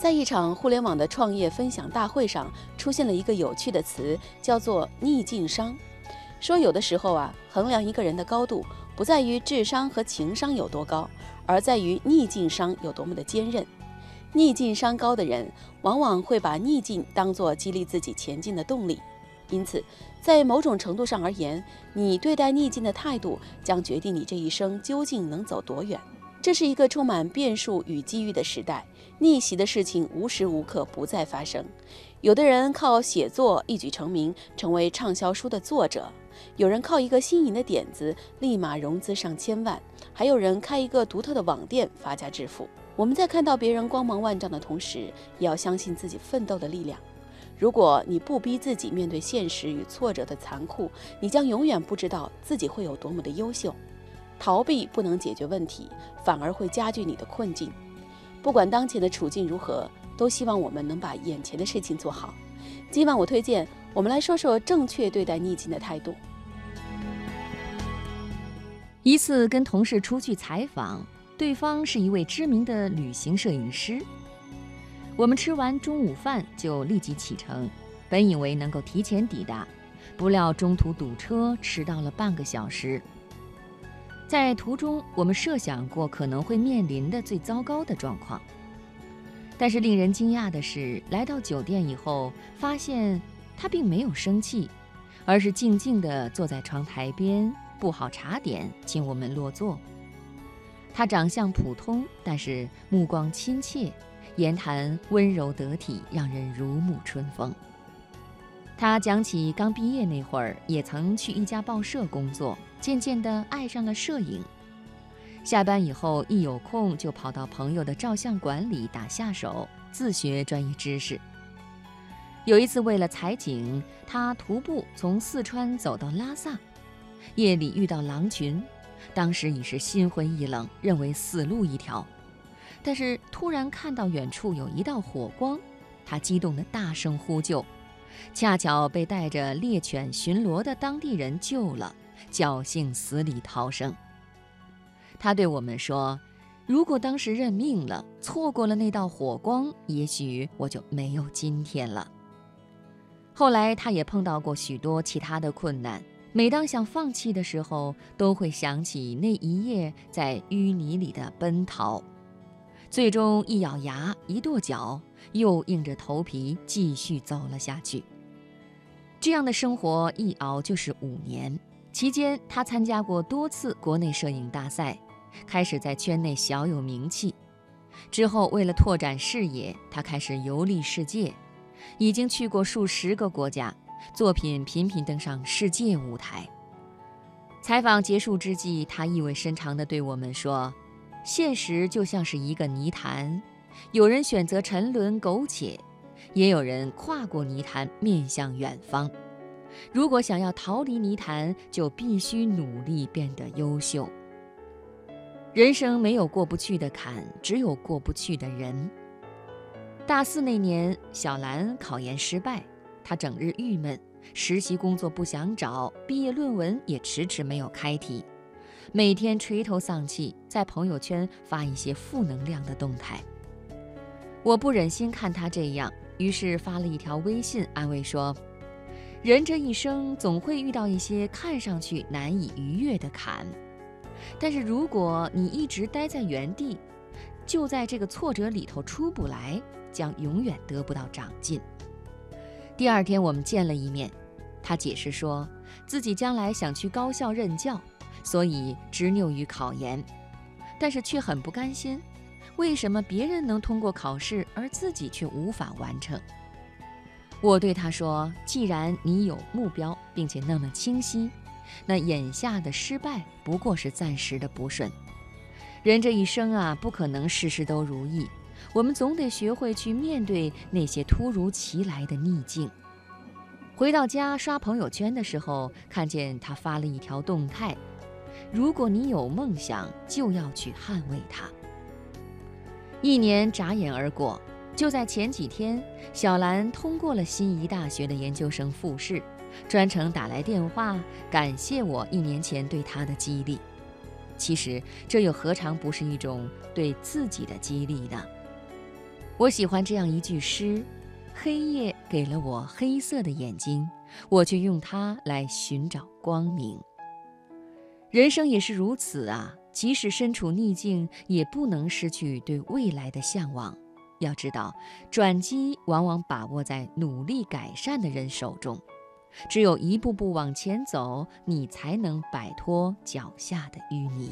在一场互联网的创业分享大会上，出现了一个有趣的词，叫做“逆境商”。说有的时候啊，衡量一个人的高度，不在于智商和情商有多高，而在于逆境商有多么的坚韧。逆境商高的人，往往会把逆境当作激励自己前进的动力。因此，在某种程度上而言，你对待逆境的态度，将决定你这一生究竟能走多远。这是一个充满变数与机遇的时代，逆袭的事情无时无刻不在发生。有的人靠写作一举成名，成为畅销书的作者；有人靠一个新颖的点子，立马融资上千万；还有人开一个独特的网店，发家致富。我们在看到别人光芒万丈的同时，也要相信自己奋斗的力量。如果你不逼自己面对现实与挫折的残酷，你将永远不知道自己会有多么的优秀。逃避不能解决问题，反而会加剧你的困境。不管当前的处境如何，都希望我们能把眼前的事情做好。今晚我推荐我们来说说正确对待逆境的态度。一次跟同事出去采访，对方是一位知名的旅行摄影师。我们吃完中午饭就立即启程，本以为能够提前抵达，不料中途堵车，迟到了半个小时。在途中，我们设想过可能会面临的最糟糕的状况。但是令人惊讶的是，来到酒店以后，发现他并没有生气，而是静静地坐在窗台边，布好茶点，请我们落座。他长相普通，但是目光亲切，言谈温柔得体，让人如沐春风。他讲起刚毕业那会儿，也曾去一家报社工作。渐渐地爱上了摄影，下班以后一有空就跑到朋友的照相馆里打下手，自学专业知识。有一次为了采景，他徒步从四川走到拉萨，夜里遇到狼群，当时已是心灰意冷，认为死路一条。但是突然看到远处有一道火光，他激动地大声呼救，恰巧被带着猎犬巡逻的当地人救了。侥幸死里逃生。他对我们说：“如果当时认命了，错过了那道火光，也许我就没有今天了。”后来，他也碰到过许多其他的困难。每当想放弃的时候，都会想起那一夜在淤泥里的奔逃。最终，一咬牙，一跺脚，又硬着头皮继续走了下去。这样的生活一熬就是五年。期间，他参加过多次国内摄影大赛，开始在圈内小有名气。之后，为了拓展视野，他开始游历世界，已经去过数十个国家，作品频频登上世界舞台。采访结束之际，他意味深长地对我们说：“现实就像是一个泥潭，有人选择沉沦苟且，也有人跨过泥潭，面向远方。”如果想要逃离泥潭，就必须努力变得优秀。人生没有过不去的坎，只有过不去的人。大四那年，小兰考研失败，她整日郁闷，实习工作不想找，毕业论文也迟迟没有开题，每天垂头丧气，在朋友圈发一些负能量的动态。我不忍心看他这样，于是发了一条微信安慰说。人这一生总会遇到一些看上去难以逾越的坎，但是如果你一直待在原地，就在这个挫折里头出不来，将永远得不到长进。第二天我们见了一面，他解释说自己将来想去高校任教，所以执拗于考研，但是却很不甘心，为什么别人能通过考试，而自己却无法完成？我对他说：“既然你有目标，并且那么清晰，那眼下的失败不过是暂时的不顺。人这一生啊，不可能事事都如意，我们总得学会去面对那些突如其来的逆境。”回到家刷朋友圈的时候，看见他发了一条动态：“如果你有梦想，就要去捍卫它。”一年眨眼而过。就在前几天，小兰通过了心仪大学的研究生复试，专程打来电话感谢我一年前对她的激励。其实这又何尝不是一种对自己的激励呢？我喜欢这样一句诗：“黑夜给了我黑色的眼睛，我却用它来寻找光明。”人生也是如此啊！即使身处逆境，也不能失去对未来的向往。要知道，转机往往把握在努力改善的人手中。只有一步步往前走，你才能摆脱脚下的淤泥。